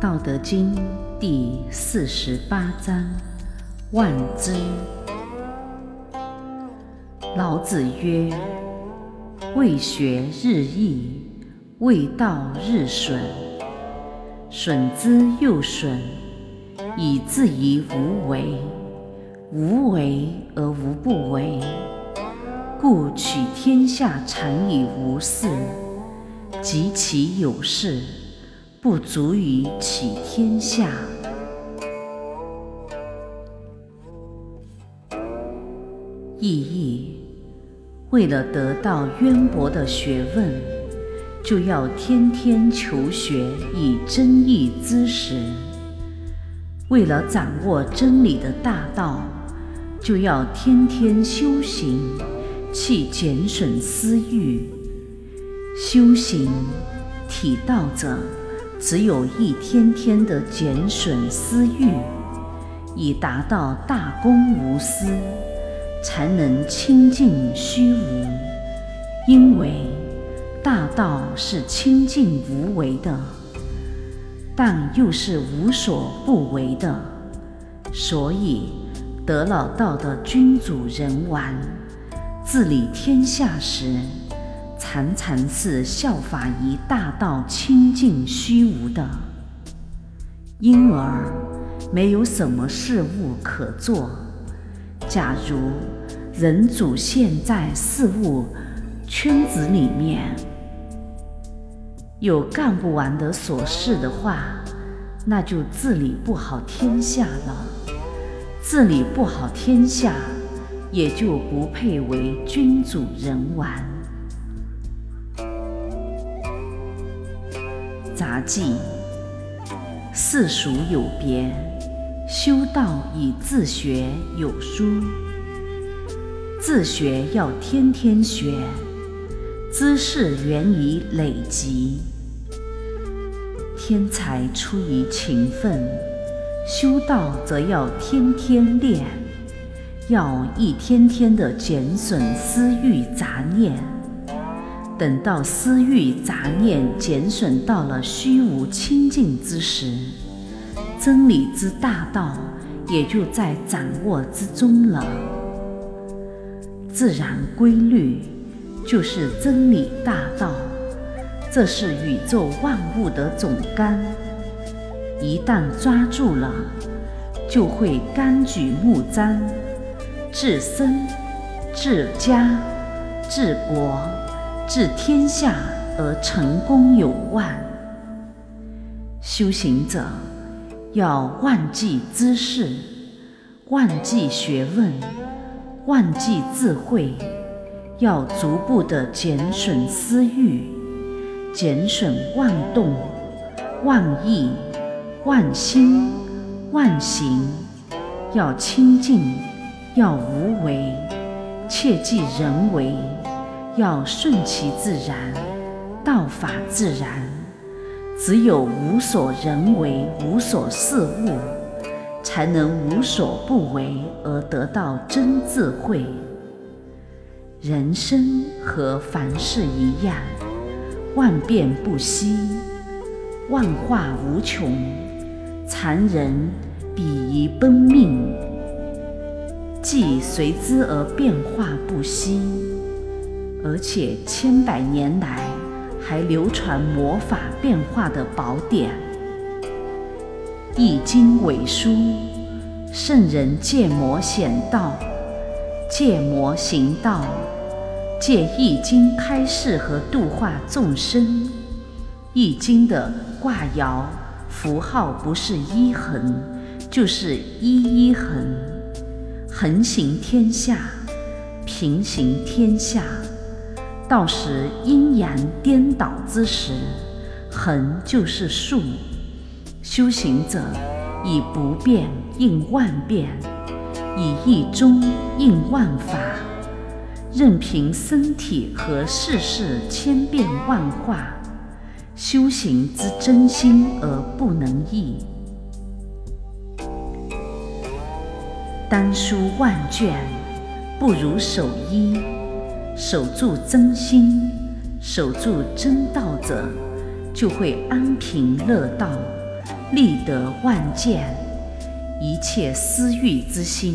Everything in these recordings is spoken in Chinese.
道德经》第四十八章：万之。老子曰：“为学日益，为道日损。损之又损，以至于无为。无为而无不为，故取天下常以无事，及其有事。”不足以起天下。意义：为了得到渊博的学问，就要天天求学以真义知识；为了掌握真理的大道，就要天天修行，去减损私欲。修行体道者。只有一天天的减损私欲，以达到大公无私，才能清净虚无。因为大道是清净无为的，但又是无所不为的，所以得了道的君主人王治理天下时。常常是效法于大道清净虚无的，因而没有什么事物可做。假如人主现在事物圈子里面，有干不完的琐事的话，那就治理不好天下了。治理不好天下，也就不配为君主人王。杂记：世俗有别，修道以自学有殊。自学要天天学，知识源于累积。天才出于勤奋，修道则要天天练，要一天天的减损私欲杂念。等到私欲杂念减损到了虚无清净之时，真理之大道也就在掌握之中了。自然规律就是真理大道，这是宇宙万物的总纲。一旦抓住了，就会纲举目张，治身、治家、治国。治天下而成功有万，修行者要忘记知识，忘记学问，忘记智慧，要逐步的减损私欲，减损妄动、妄意、妄心、妄行，要清净，要无为，切忌人为。要顺其自然，道法自然。只有无所人为，无所事物，才能无所不为而得到真智慧。人生和凡事一样，万变不息，万化无穷，常人比于奔命，既随之而变化不息。而且千百年来还流传魔法变化的宝典《易经》伪书，圣人借魔显道，借魔行道，借《易经》开示和度化众生。《易经》的卦爻符号不是一横，就是一一横，横行天下，平行天下。到时阴阳颠倒之时，横就是竖。修行者以不变应万变，以一中应万法，任凭身体和世事千变万化，修行之真心而不能易。单书万卷，不如守一。守住真心，守住真道者，就会安贫乐道，立得万见，一切私欲之心、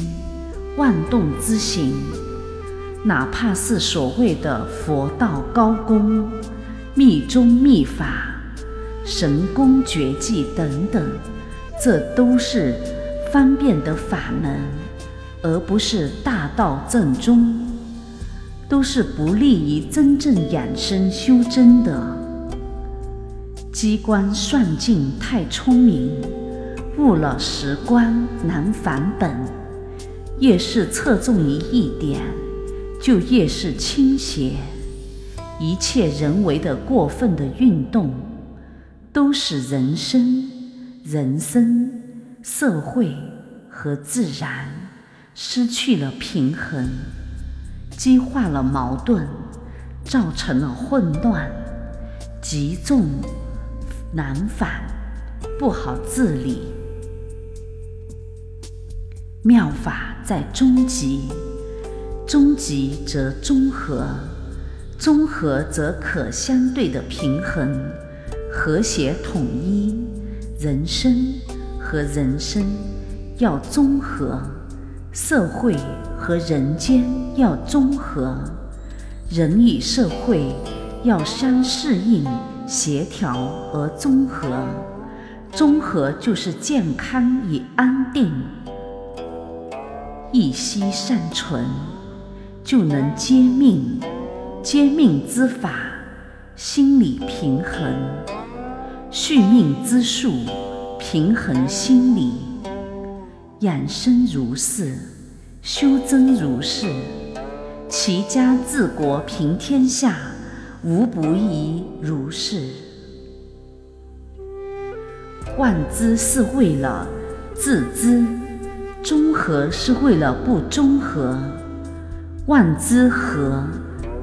妄动之行，哪怕是所谓的佛道高功、密宗密法、神功绝技等等，这都是方便的法门，而不是大道正宗。都是不利于真正养生修真的。机关算尽太聪明，误了时光难返本。越是侧重于一点，就越是倾斜。一切人为的过分的运动，都使人生、人生、社会和自然失去了平衡。激化了矛盾，造成了混乱、急重难返，不好治理。妙法在终极，终极则中和，中和则可相对的平衡、和谐统一。人生和人生要综合，社会。和人间要综合，人与社会要相适应、协调而综合。综合就是健康与安定，一息尚存，就能接命。接命之法，心理平衡；续命之术，平衡心理。养生如是。修真如是，齐家治国平天下，无不宜如是。万资是为了自知，中和是为了不中和。万资和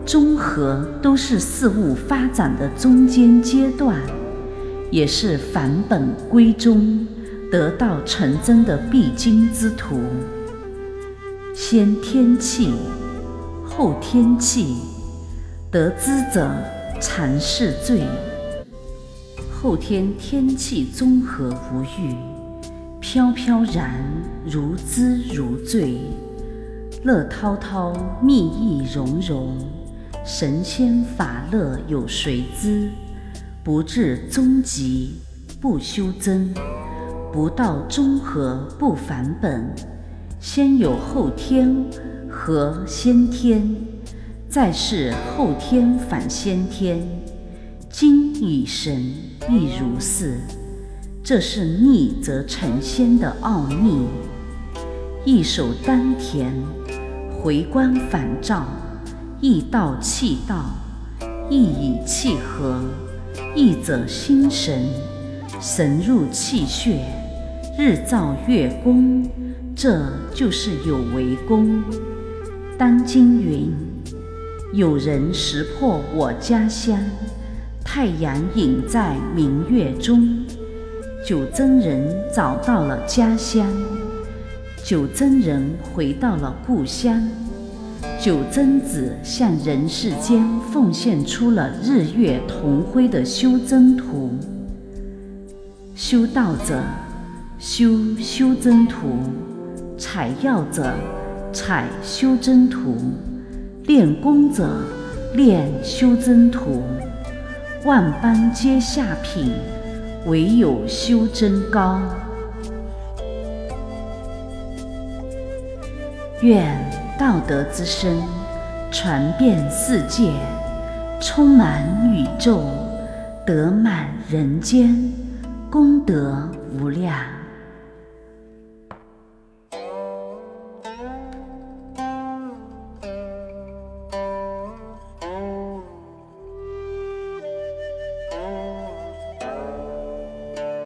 中和都是事物发展的中间阶段，也是返本归宗、得道成真的必经之途。先天气，后天气，得之者常是罪。后天天气综合无欲，飘飘然如滋如醉，乐滔滔蜜意融融，神仙法乐有谁知？不至终极不修真，不到中和不返本。先有后天和先天，再是后天反先天，精与神亦如是。这是逆则成仙的奥秘。一手丹田，回光返照，意道气道，意以气合，意则心神，神入气血，日照月宫。这就是有为功。当今云：有人识破我家乡，太阳隐在明月中。九真人找到了家乡，九真人回到了故乡。九真子向人世间奉献出了日月同辉的修真图。修道者修修真图。采药者采修真图，练功者练修真图，万般皆下品，唯有修真高。愿道德之声传遍世界，充满宇宙，得满人间，功德无量。